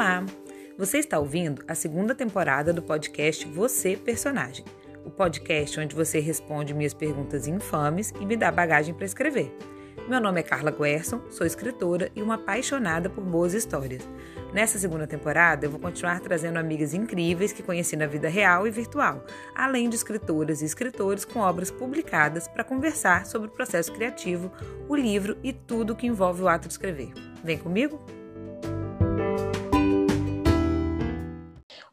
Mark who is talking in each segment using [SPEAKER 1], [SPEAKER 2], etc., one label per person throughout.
[SPEAKER 1] Olá! Você está ouvindo a segunda temporada do podcast Você Personagem, o podcast onde você responde minhas perguntas infames e me dá bagagem para escrever. Meu nome é Carla Guerson, sou escritora e uma apaixonada por boas histórias. Nessa segunda temporada, eu vou continuar trazendo amigas incríveis que conheci na vida real e virtual, além de escritoras e escritores com obras publicadas para conversar sobre o processo criativo, o livro e tudo que envolve o ato de escrever. Vem comigo?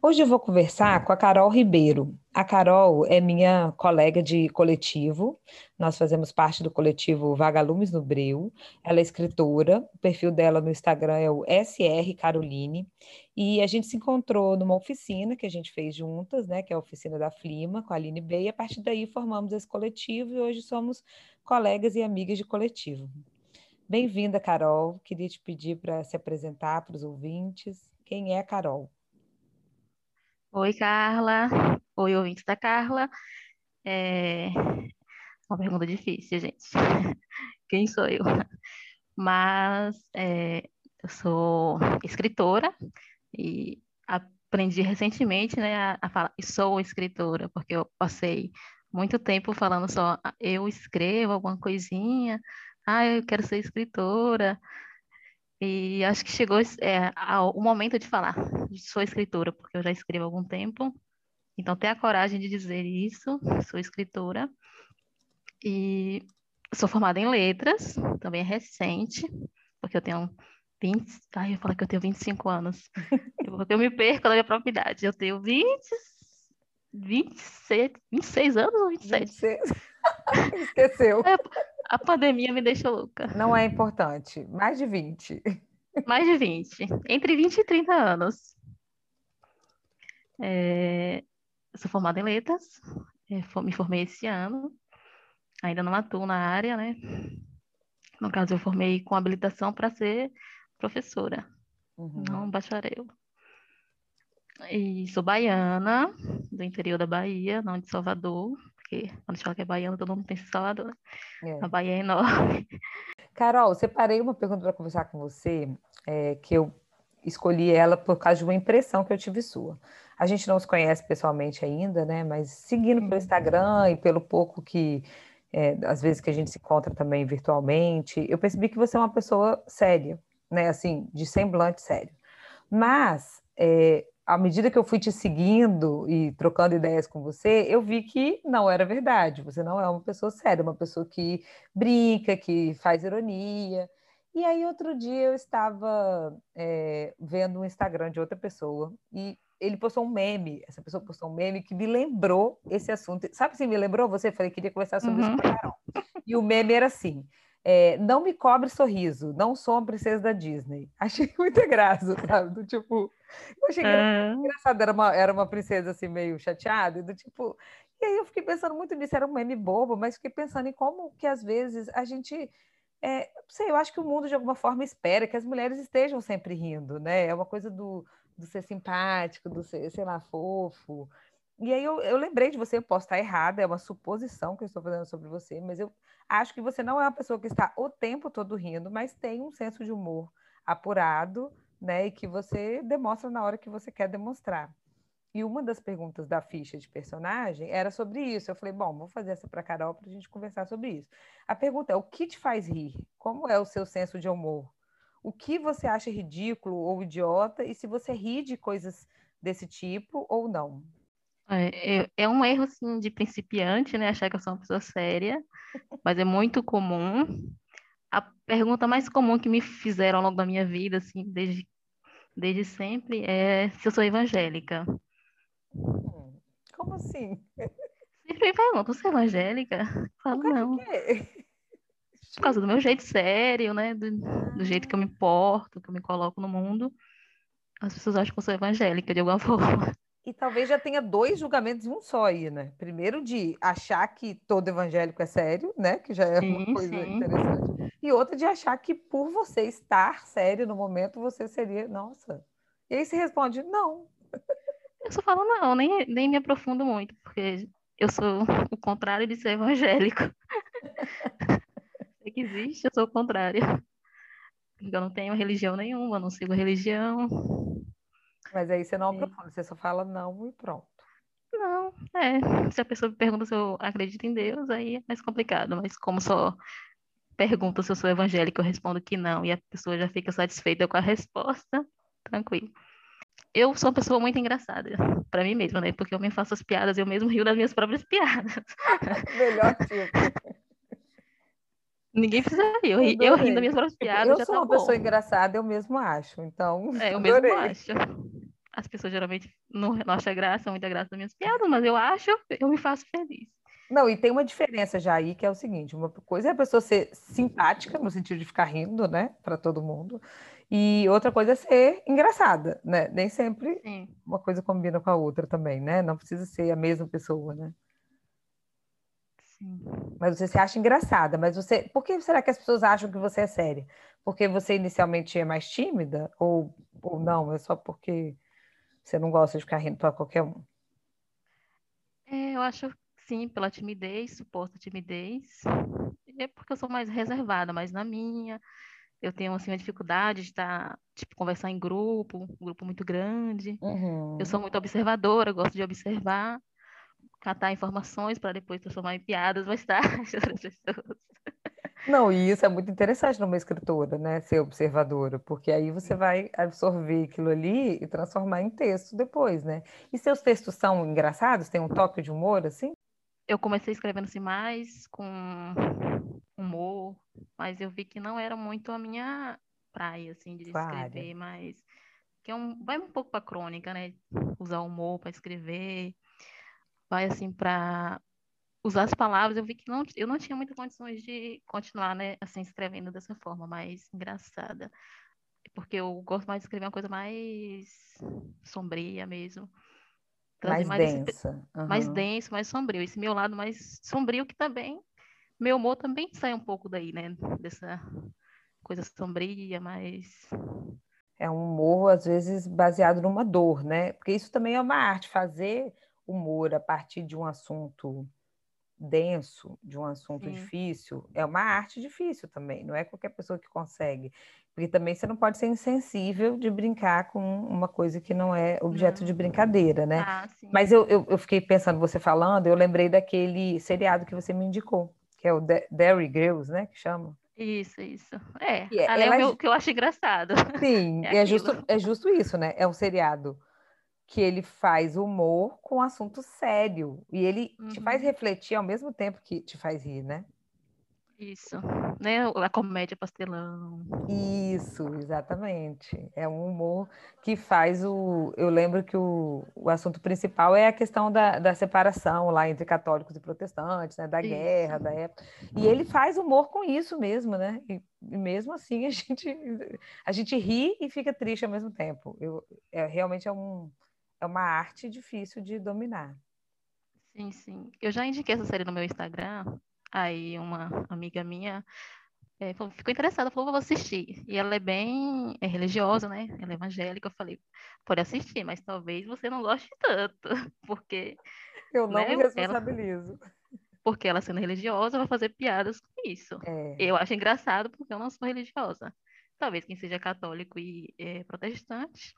[SPEAKER 1] Hoje eu vou conversar com a Carol Ribeiro. A Carol é minha colega de coletivo. Nós fazemos parte do coletivo Vagalumes no Breu. Ela é escritora. O perfil dela no Instagram é o SR Caroline. E a gente se encontrou numa oficina que a gente fez juntas, né? Que é a oficina da Flima, com a Aline B. E a partir daí formamos esse coletivo e hoje somos colegas e amigas de coletivo. Bem-vinda, Carol. Queria te pedir para se apresentar para os ouvintes. Quem é a Carol?
[SPEAKER 2] Oi, Carla. Oi, ouvintes da Carla. É uma pergunta difícil, gente. Quem sou eu? Mas é, eu sou escritora e aprendi recentemente né, a, a falar sou escritora, porque eu passei muito tempo falando só ah, eu escrevo alguma coisinha, ah, eu quero ser escritora. E acho que chegou é, o momento de falar, sou escritora, porque eu já escrevo há algum tempo. Então, ter a coragem de dizer isso, sou escritora. E sou formada em letras, também é recente, porque eu tenho 20. Ai, eu falo que eu tenho 25 anos. Porque eu me perco na minha própria idade. Eu tenho 20, 26, 26 anos ou 27? 26.
[SPEAKER 1] Esqueceu.
[SPEAKER 2] É, a pandemia me deixou louca.
[SPEAKER 1] Não é importante. Mais de 20.
[SPEAKER 2] Mais de 20. Entre 20 e 30 anos. É, sou formada em letras. É, me formei esse ano. Ainda não atuo na área, né? No caso, eu formei com habilitação para ser professora, uhum. não bacharel. E sou baiana, do interior da Bahia, não de Salvador porque quando a gente fala que é baiano, todo mundo pensa em Salvador, né? É. A Bahia é enorme.
[SPEAKER 1] Carol, separei uma pergunta para conversar com você, é, que eu escolhi ela por causa de uma impressão que eu tive sua. A gente não se conhece pessoalmente ainda, né? Mas seguindo pelo uhum. Instagram e pelo pouco que, é, às vezes que a gente se encontra também virtualmente, eu percebi que você é uma pessoa séria, né? Assim, de semblante sério. Mas é, à medida que eu fui te seguindo e trocando ideias com você, eu vi que não era verdade. Você não é uma pessoa séria, uma pessoa que brinca, que faz ironia. E aí, outro dia, eu estava é, vendo um Instagram de outra pessoa e ele postou um meme. Essa pessoa postou um meme que me lembrou esse assunto. Sabe se me lembrou? Você falei que queria conversar sobre uhum. isso com Carol. E o meme era assim: é, não me cobre sorriso, não sou uma princesa da Disney. Achei muito graça, sabe? Do tipo, eu achei engraçado, era uma, era uma princesa assim meio chateada, do tipo. E aí eu fiquei pensando muito nisso, era um meme bobo, mas fiquei pensando em como que às vezes a gente. É, sei, eu acho que o mundo de alguma forma espera que as mulheres estejam sempre rindo, né? É uma coisa do, do ser simpático, do ser, sei lá, fofo. E aí eu, eu lembrei de você, eu posso estar errada, é uma suposição que eu estou fazendo sobre você, mas eu acho que você não é uma pessoa que está o tempo todo rindo, mas tem um senso de humor apurado, né? E que você demonstra na hora que você quer demonstrar. E uma das perguntas da ficha de personagem era sobre isso. Eu falei, bom, vou fazer essa para Carol para a gente conversar sobre isso. A pergunta é: o que te faz rir? Como é o seu senso de humor? O que você acha ridículo ou idiota? E se você ri de coisas desse tipo ou não?
[SPEAKER 2] É, é, é um erro, assim, de principiante, né? Achar que eu sou uma pessoa séria, mas é muito comum. A pergunta mais comum que me fizeram ao longo da minha vida, assim, desde, desde sempre, é se eu sou evangélica.
[SPEAKER 1] Como assim?
[SPEAKER 2] Sempre me perguntam, você é evangélica? Eu falo, não. Por causa do meu jeito sério, né? Do, do jeito que eu me porto, que eu me coloco no mundo. As pessoas acham que eu sou evangélica de alguma forma.
[SPEAKER 1] E talvez já tenha dois julgamentos em um só aí, né? Primeiro de achar que todo evangélico é sério, né? Que já é sim, uma coisa sim. interessante. E outra de achar que por você estar sério no momento, você seria, nossa. E aí você responde, não.
[SPEAKER 2] Eu só falo não, nem, nem me aprofundo muito, porque eu sou o contrário de ser evangélico. Sei que existe, eu sou o contrário. Eu não tenho religião nenhuma, não sigo religião.
[SPEAKER 1] Mas aí você não aprofunda, você só fala não e pronto.
[SPEAKER 2] Não, é. Se a pessoa me pergunta se eu acredito em Deus, aí é mais complicado. Mas como só pergunta se eu sou evangélica, eu respondo que não, e a pessoa já fica satisfeita com a resposta, tranquilo. Eu sou uma pessoa muito engraçada, para mim mesma, né? Porque eu me faço as piadas, eu mesmo rio das minhas próprias piadas.
[SPEAKER 1] Melhor tipo.
[SPEAKER 2] Ninguém precisa rir, eu, eu rindo das minhas próprias piadas.
[SPEAKER 1] Eu sou
[SPEAKER 2] tá
[SPEAKER 1] uma
[SPEAKER 2] bom.
[SPEAKER 1] pessoa engraçada, eu mesmo acho, então.
[SPEAKER 2] É, eu
[SPEAKER 1] adorei.
[SPEAKER 2] mesmo acho. As pessoas geralmente não, não acham graça, muita graça das minhas piadas, mas eu acho, eu me faço feliz.
[SPEAKER 1] Não, e tem uma diferença já aí, que é o seguinte: uma coisa é a pessoa ser simpática, no sentido de ficar rindo, né, para todo mundo, e outra coisa é ser engraçada, né? Nem sempre
[SPEAKER 2] Sim.
[SPEAKER 1] uma coisa combina com a outra também, né? Não precisa ser a mesma pessoa, né?
[SPEAKER 2] Sim.
[SPEAKER 1] Mas você se acha engraçada, mas você. Por que será que as pessoas acham que você é séria? Porque você inicialmente é mais tímida? Ou, ou não? É só porque você não gosta de ficar rindo para qualquer um?
[SPEAKER 2] É, eu acho sim, pela timidez, suposta timidez. É porque eu sou mais reservada, mais na minha. Eu tenho assim uma dificuldade de estar, tipo, conversar em grupo, um grupo muito grande.
[SPEAKER 1] Uhum.
[SPEAKER 2] Eu sou muito observadora, gosto de observar, catar informações para depois transformar em piadas mais tarde para as pessoas.
[SPEAKER 1] Não, e isso é muito interessante numa escritora, né? Ser observadora, porque aí você vai absorver aquilo ali e transformar em texto depois, né? E seus textos são engraçados? Tem um toque de humor, assim?
[SPEAKER 2] Eu comecei escrevendo assim mais com humor, mas eu vi que não era muito a minha praia, assim, de
[SPEAKER 1] Sua área.
[SPEAKER 2] escrever, mas que é um, vai um pouco para crônica, né? Usar humor para escrever, vai assim para usar as palavras. Eu vi que não, eu não tinha muitas condições de continuar, né, assim, escrevendo dessa forma mais engraçada, porque eu gosto mais de escrever uma coisa mais sombria mesmo, trazer
[SPEAKER 1] Mais
[SPEAKER 2] mais esse,
[SPEAKER 1] densa.
[SPEAKER 2] mais denso, mais sombrio. Esse meu lado mais sombrio que também, meu humor também sai um pouco daí, né? Dessa coisa sombria, mais.
[SPEAKER 1] É um humor, às vezes, baseado numa dor, né? Porque isso também é uma arte, fazer humor a partir de um assunto denso, de um assunto difícil, é uma arte difícil também, não é qualquer pessoa que consegue. Porque também você não pode ser insensível de brincar com uma coisa que não é objeto de
[SPEAKER 2] Não.
[SPEAKER 1] brincadeira, né?
[SPEAKER 2] Ah.
[SPEAKER 1] Mas eu, eu, eu fiquei pensando, você falando, eu lembrei daquele seriado que você me indicou, que é o Derry Girls, né? Que chama.
[SPEAKER 2] Isso, isso. É,
[SPEAKER 1] é-
[SPEAKER 2] o
[SPEAKER 1] é
[SPEAKER 2] que eu acho engraçado.
[SPEAKER 1] Sim,
[SPEAKER 2] É
[SPEAKER 1] é justo, é justo isso, né? É um seriado que ele faz humor com assunto sério. E ele te faz
[SPEAKER 2] Uhum.
[SPEAKER 1] refletir ao mesmo tempo que te faz rir, né?
[SPEAKER 2] Isso. Né? A comédia pastelão.
[SPEAKER 1] Isso, exatamente. É um humor que faz o. Eu lembro que o, o assunto principal é a questão da, da separação lá entre católicos e protestantes, né? Da
[SPEAKER 2] Isso.
[SPEAKER 1] guerra, da época. E ele faz humor com isso mesmo, né? E, e mesmo assim a gente, a gente ri e fica triste ao mesmo tempo. Eu, é, realmente é, um, é uma arte difícil de dominar.
[SPEAKER 2] Sim, sim. Eu já indiquei essa série no meu Instagram. Aí uma amiga minha é, falou- ficou interessada, falou, vou assistir. E ela é bem é religiosa, né? Ela é evangélica. Eu falei, pode assistir, mas talvez você não goste tanto, porque,
[SPEAKER 1] Eu não
[SPEAKER 2] né?
[SPEAKER 1] me
[SPEAKER 2] Ela,
[SPEAKER 1] responsabilizo.
[SPEAKER 2] porque ela sendo religiosa vai fazer piadas com isso.
[SPEAKER 1] É,
[SPEAKER 2] Eu acho engraçado porque eu não sou religiosa. Talvez quem seja católico e é, protestante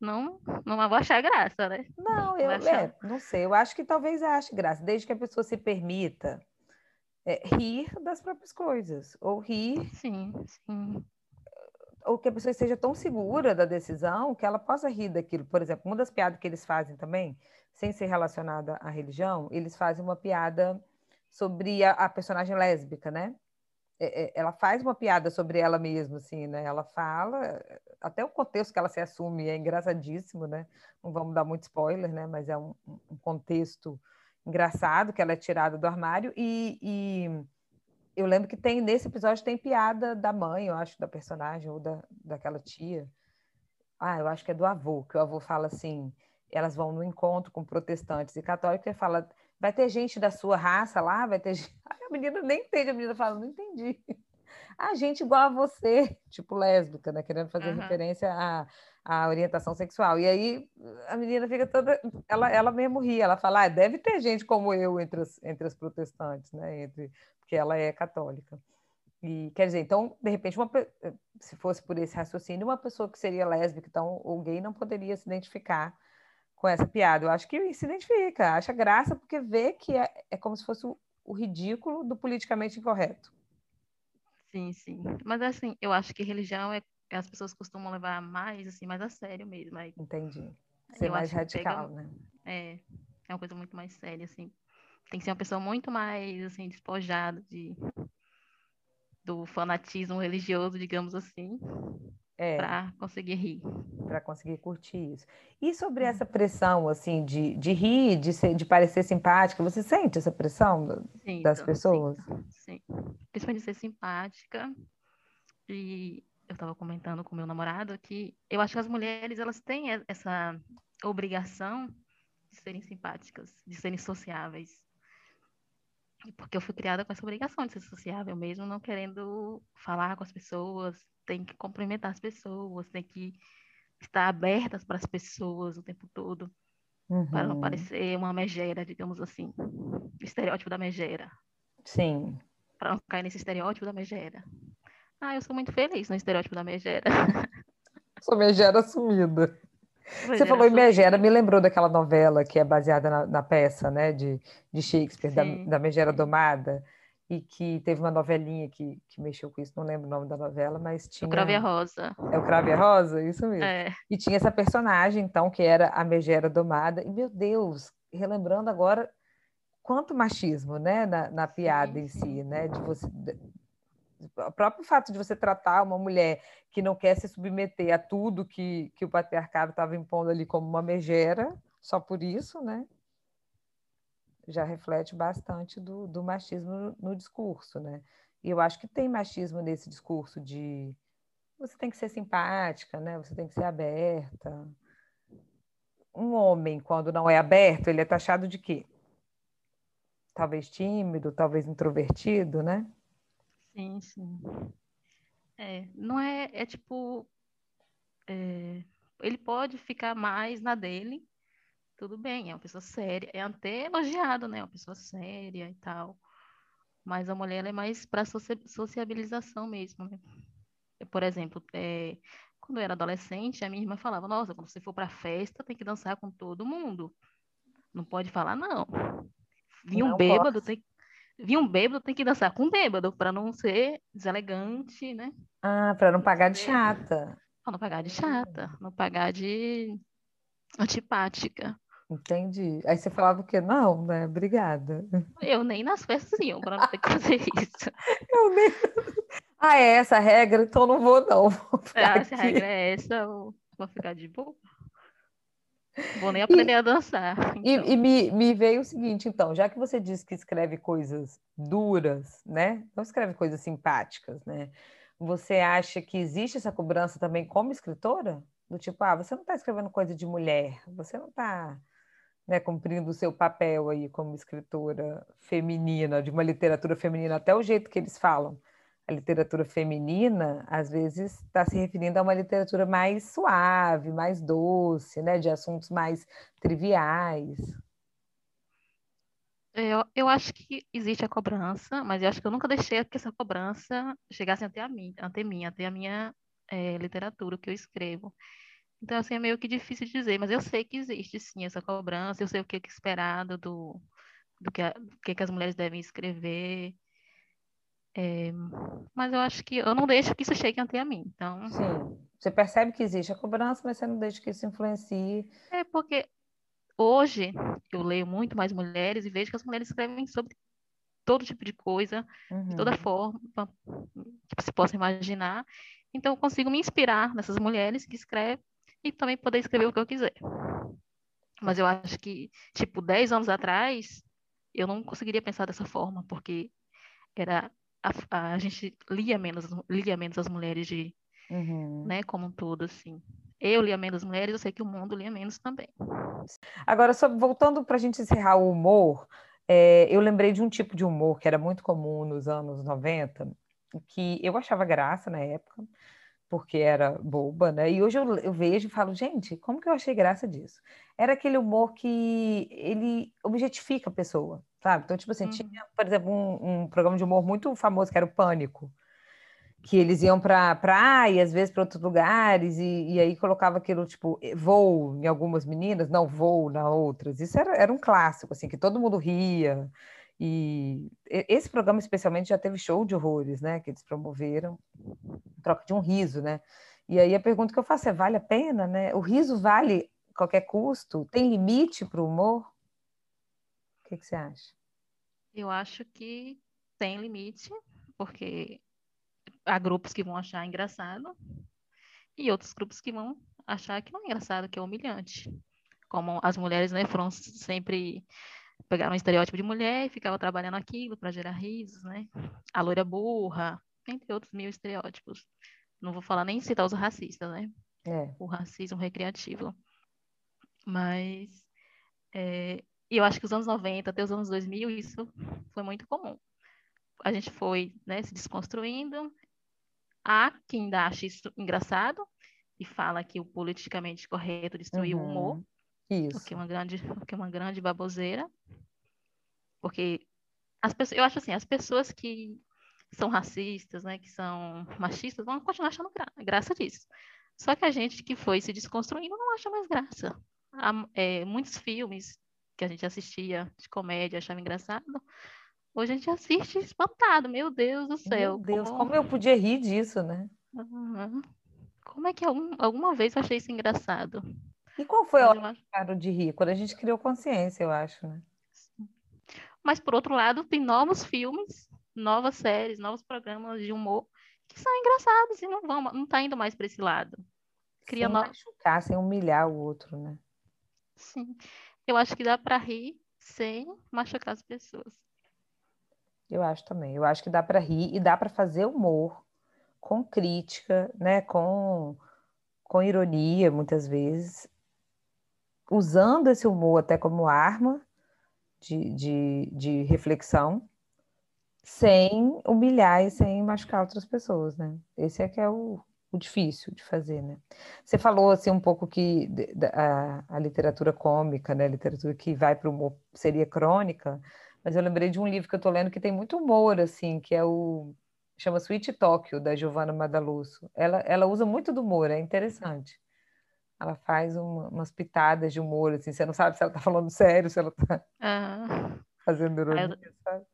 [SPEAKER 2] não não vai achar graça, né?
[SPEAKER 1] não, eu é, não sei. Eu acho que talvez ache graça, desde que a pessoa se permita é, rir das próprias coisas, ou rir,
[SPEAKER 2] Sim, sim.
[SPEAKER 1] ou que a pessoa esteja tão segura da decisão que ela possa rir daquilo. Por exemplo, uma das piadas que eles fazem também, sem ser relacionada à religião, eles fazem uma piada sobre a, a personagem lésbica, né? É, é, ela faz uma piada sobre ela mesma, assim, né? Ela fala, até o contexto que ela se assume é engraçadíssimo, né? Não vamos dar muito spoiler, né? Mas é um, um contexto engraçado que ela é tirada do armário e, e eu lembro que tem nesse episódio tem piada da mãe, eu acho, da personagem ou da, daquela tia. Ah, eu acho que é do avô, que o avô fala assim, elas vão no encontro com protestantes e católicos e fala, vai ter gente da sua raça lá, vai ter gente... A menina nem entende, a menina fala, não entendi. Ah, gente igual a você, tipo lésbica, né? Querendo fazer
[SPEAKER 2] Aham.
[SPEAKER 1] referência à, à orientação sexual. E aí a menina fica toda. Ela, ela mesmo ri, ela fala, ah, deve ter gente como eu entre as, entre as protestantes, né? Entre, porque ela é católica. E quer dizer, então, de repente, uma, se fosse por esse raciocínio, uma pessoa que seria lésbica então, ou gay não poderia se identificar com essa piada. Eu acho que se identifica, acha graça, porque vê que é, é como se fosse o, o ridículo do politicamente incorreto.
[SPEAKER 2] Sim, sim. Mas assim, eu acho que religião é as pessoas costumam levar mais assim, mais a sério mesmo. Aí,
[SPEAKER 1] Entendi. Ser mais radical, pega, né?
[SPEAKER 2] É, é uma coisa muito mais séria, assim. Tem que ser uma pessoa muito mais assim, despojada de do fanatismo religioso, digamos assim, é, para conseguir rir.
[SPEAKER 1] Para conseguir curtir isso. E sobre essa pressão, assim, de, de rir, de, ser, de parecer simpática, você sente essa pressão Sinto, das pessoas?
[SPEAKER 2] Sim, sim. Principalmente de ser simpática. E eu estava comentando com meu namorado que eu acho que as mulheres, elas têm essa obrigação de serem simpáticas, de serem sociáveis. Porque eu fui criada com essa obrigação de ser sociável mesmo, não querendo falar com as pessoas, tem que cumprimentar as pessoas, tem que estar abertas para as pessoas o tempo todo, uhum. para não uhum. parecer uma megera, digamos assim, o estereótipo da megera.
[SPEAKER 1] Sim.
[SPEAKER 2] Para não cair nesse estereótipo da megera. Ah, eu sou muito feliz no estereótipo da megera.
[SPEAKER 1] Sou megera sumida. Você falou em Megera, me lembrou daquela novela que é baseada na, na peça, né, de, de Shakespeare, da, da, Megera Domada, e que teve uma novelinha que, que mexeu com isso, não lembro o nome da novela, mas tinha...
[SPEAKER 2] O Crave Rosa.
[SPEAKER 1] É o Crave Rosa, isso mesmo.
[SPEAKER 2] É.
[SPEAKER 1] E tinha essa personagem, então, que era a Megera Domada, e, meu Deus, relembrando agora quanto machismo, né, na, na piada sim, em si, né, de você o próprio fato de você tratar uma mulher que não quer se submeter a tudo que, que o patriarcado estava impondo ali como uma megera, só por isso, né? Já reflete bastante do, do machismo no, no discurso, né? E eu acho que tem machismo nesse discurso de você tem que ser simpática, né? Você tem que ser aberta. Um homem, quando não é aberto, ele é taxado de quê? Talvez tímido, talvez introvertido, né?
[SPEAKER 2] Sim, sim. É, não é, é tipo, é, ele pode ficar mais na dele, tudo bem, é uma pessoa séria, é até elogiado, né? Uma pessoa séria e tal. Mas a mulher é mais para sociabilização mesmo, né? Por exemplo, é, quando eu era adolescente, a minha irmã falava: Nossa, quando você for para festa, tem que dançar com todo mundo. Não pode falar, não. Vinha um bêbado, tem, vi um bêbado, tem que dançar com um bêbado, para não ser deselegante, né?
[SPEAKER 1] Ah, para não pagar de chata.
[SPEAKER 2] Para não pagar de chata, não pagar de antipática.
[SPEAKER 1] Entendi. Aí você falava o quê? Não, né? Obrigada.
[SPEAKER 2] Eu nem nas festas iam para não ter que fazer isso.
[SPEAKER 1] Eu nem. Ah, é essa a regra? Então não vou, não. Vou
[SPEAKER 2] ah, se a regra é essa, eu vou ficar de boa. Vou nem aprender e, a dançar.
[SPEAKER 1] Então. E, e me, me, veio o seguinte, então, já que você disse que escreve coisas duras, né? Não escreve coisas simpáticas, né? Você acha que existe essa cobrança também como escritora? Do tipo, ah, você não está escrevendo coisa de mulher, você não está né, cumprindo o seu papel aí como escritora feminina, de uma literatura feminina, até o jeito que eles falam a literatura feminina, às vezes, está se referindo a uma literatura mais suave, mais doce, né? de assuntos mais triviais.
[SPEAKER 2] Eu, eu acho que existe a cobrança, mas eu acho que eu nunca deixei que essa cobrança chegasse até a mim, até mim, até a minha é, literatura que eu escrevo. Então, assim, é meio que difícil de dizer, mas eu sei que existe sim essa cobrança, eu sei o que é esperado do, do que, a, do que, que as mulheres devem escrever. É, mas eu acho que eu não deixo que isso chegue até a mim. Então...
[SPEAKER 1] Sim. Você percebe que existe a cobrança, mas você não deixa que isso influencie.
[SPEAKER 2] É porque hoje eu leio muito mais mulheres e vejo que as mulheres escrevem sobre todo tipo de coisa, uhum. de toda uhum. forma que se possa imaginar. Então eu consigo me inspirar nessas mulheres que escrevem e também poder escrever o que eu quiser. Mas eu acho que, tipo, 10 anos atrás, eu não conseguiria pensar dessa forma, porque era a, a gente lia menos, lia menos as mulheres de, uhum. né, como um todo, assim. Eu lia menos mulheres, eu sei que o mundo lia menos também.
[SPEAKER 1] Agora, só voltando para a gente encerrar o humor, é, eu lembrei de um tipo de humor que era muito comum nos anos 90, que eu achava graça na época, porque era boba, né? E hoje eu, eu, vejo e falo, gente, como que eu achei graça disso? Era aquele humor que ele objetifica a pessoa, sabe? Então, tipo assim, uhum. tinha, por exemplo, um, um, programa de humor muito famoso que era o Pânico, que eles iam para praia, às vezes para outros lugares, e, e, aí colocava aquilo tipo voo em algumas meninas, não voo na outras. Isso era, era um clássico, assim, que todo mundo ria. E esse programa, especialmente, já teve show de horrores, né? Que eles promoveram, troca de um riso, né? E aí a pergunta que eu faço é: vale a pena, né? O riso vale qualquer custo? Tem limite para o humor? O que, que você acha?
[SPEAKER 2] Eu acho que tem limite, porque há grupos que vão achar engraçado e outros grupos que vão achar que não é engraçado, que é humilhante. Como as mulheres, né, foram sempre pegaram um estereótipo de mulher e ficavam trabalhando aquilo para gerar risos, né? A loira burra, entre outros mil estereótipos. Não vou falar nem citar os racistas, né? É. O racismo recreativo. Mas é, eu acho que os anos 90 até os anos 2000 isso foi muito comum. A gente foi né, se desconstruindo, Há quem ainda acha isso engraçado e fala que o politicamente correto destruiu uhum. o humor. Isso. O que é uma grande, o que é uma grande baboseira. Porque as pessoas, eu acho assim, as pessoas que são racistas, né, que são machistas, vão continuar achando gra graça disso. Só que a gente que foi se desconstruindo não acha mais graça. Há, é, muitos filmes que a gente assistia de comédia achava engraçado, Hoje a gente assiste espantado, meu Deus do céu.
[SPEAKER 1] Meu Deus, como, como eu podia rir disso, né?
[SPEAKER 2] Uhum. Como é que algum, alguma vez eu achei isso engraçado?
[SPEAKER 1] E qual foi a hora que de rir? Quando a gente criou consciência, eu acho, né?
[SPEAKER 2] Mas, por outro lado, tem novos filmes, novas séries, novos programas de humor que são engraçados e não vão, não tá indo mais para esse lado.
[SPEAKER 1] Cria sem no... machucar, sem humilhar o outro, né?
[SPEAKER 2] Sim. Eu acho que dá para rir sem machucar as pessoas.
[SPEAKER 1] Eu acho também. Eu acho que dá para rir e dá para fazer humor com crítica, né? Com, com ironia, muitas vezes, usando esse humor até como arma de, de, de reflexão, sem humilhar e sem machucar outras pessoas, né? Esse é que é o, o difícil de fazer, né? Você falou assim um pouco que a, a literatura cômica, né? A literatura que vai para o humor seria crônica mas eu lembrei de um livro que eu estou lendo que tem muito humor, assim, que é o chama Sweet Tóquio, da Giovanna Madaluso. Ela, ela usa muito do humor, é interessante. Ela faz uma, umas pitadas de humor, assim, você não sabe se ela está falando sério, se ela está uhum. fazendo ironia, é, sabe?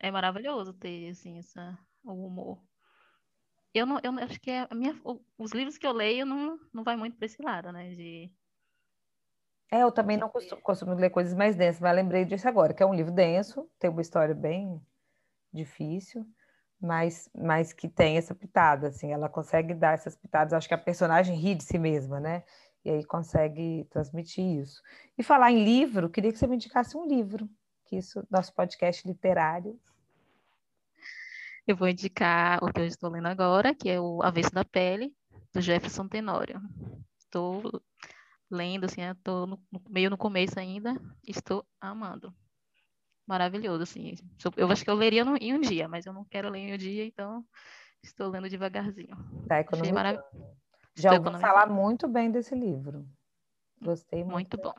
[SPEAKER 2] É maravilhoso ter, assim, essa, o humor. Eu não, eu acho que é a minha, os livros que eu leio não, não vai muito para esse lado, né, de
[SPEAKER 1] é, eu também não costumo, costumo, ler coisas mais densas, mas lembrei disso agora, que é um livro denso, tem uma história bem difícil, mas, mas que tem essa pitada, assim, ela consegue dar essas pitadas, acho que a personagem ri de si mesma, né? E aí consegue transmitir isso. E falar em livro, queria que você me indicasse um livro, que isso, nosso podcast literário.
[SPEAKER 2] Eu vou indicar o que eu estou lendo agora, que é o Avesso da Pele, do Jefferson Tenório. Estou lendo, assim, estou no, meio no começo ainda, estou amando. Maravilhoso, assim. Eu acho que eu leria no, em um dia, mas eu não quero ler em um dia, então estou lendo devagarzinho.
[SPEAKER 1] Tá economizando. Marav... Já ouvi falar muito bem desse livro. Gostei muito. Muito bom.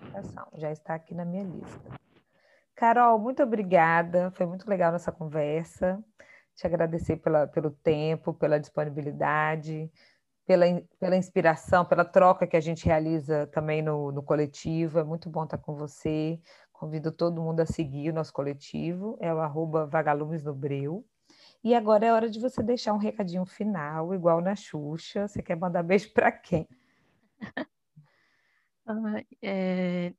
[SPEAKER 1] Já está aqui na minha lista. Carol, muito obrigada. Foi muito legal nossa conversa. Te agradecer pela, pelo tempo, pela disponibilidade pela, pela inspiração, pela troca que a gente realiza também no, no coletivo. É muito bom estar com você. Convido todo mundo a seguir o nosso coletivo, é o arroba Vagalumes no Breu. E agora é hora de você deixar um recadinho final, igual na Xuxa. Você quer mandar beijo para quem?
[SPEAKER 2] é...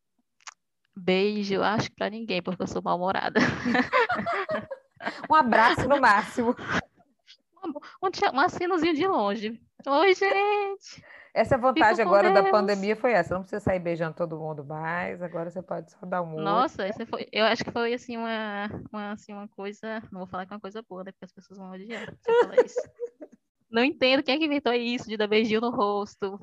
[SPEAKER 2] Beijo, acho para ninguém, porque eu sou mal-humorada.
[SPEAKER 1] um abraço no máximo.
[SPEAKER 2] Um, um, um assinozinho de longe. Oi, gente!
[SPEAKER 1] Essa vantagem agora Deus. da pandemia foi essa. Não precisa sair beijando todo mundo mais. Agora você pode só dar um
[SPEAKER 2] Nossa, essa foi, eu acho que foi assim uma, uma, assim, uma coisa. Não vou falar que é uma coisa boa, né? Porque as pessoas vão odiar. Não entendo quem é que inventou isso de dar beijinho no rosto.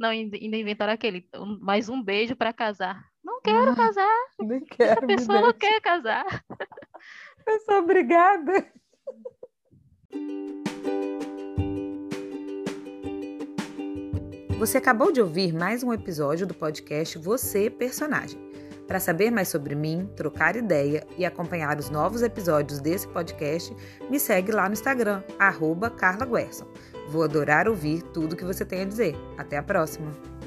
[SPEAKER 2] Não, ainda inventaram aquele. Mais um beijo para casar. Não quero ah, casar.
[SPEAKER 1] Nem quero.
[SPEAKER 2] A pessoa não quer casar.
[SPEAKER 1] Sou obrigada. Você acabou de ouvir mais um episódio do podcast Você Personagem. Para saber mais sobre mim, trocar ideia e acompanhar os novos episódios desse podcast, me segue lá no Instagram, arroba Carla Guerson. Vou adorar ouvir tudo que você tem a dizer. Até a próxima!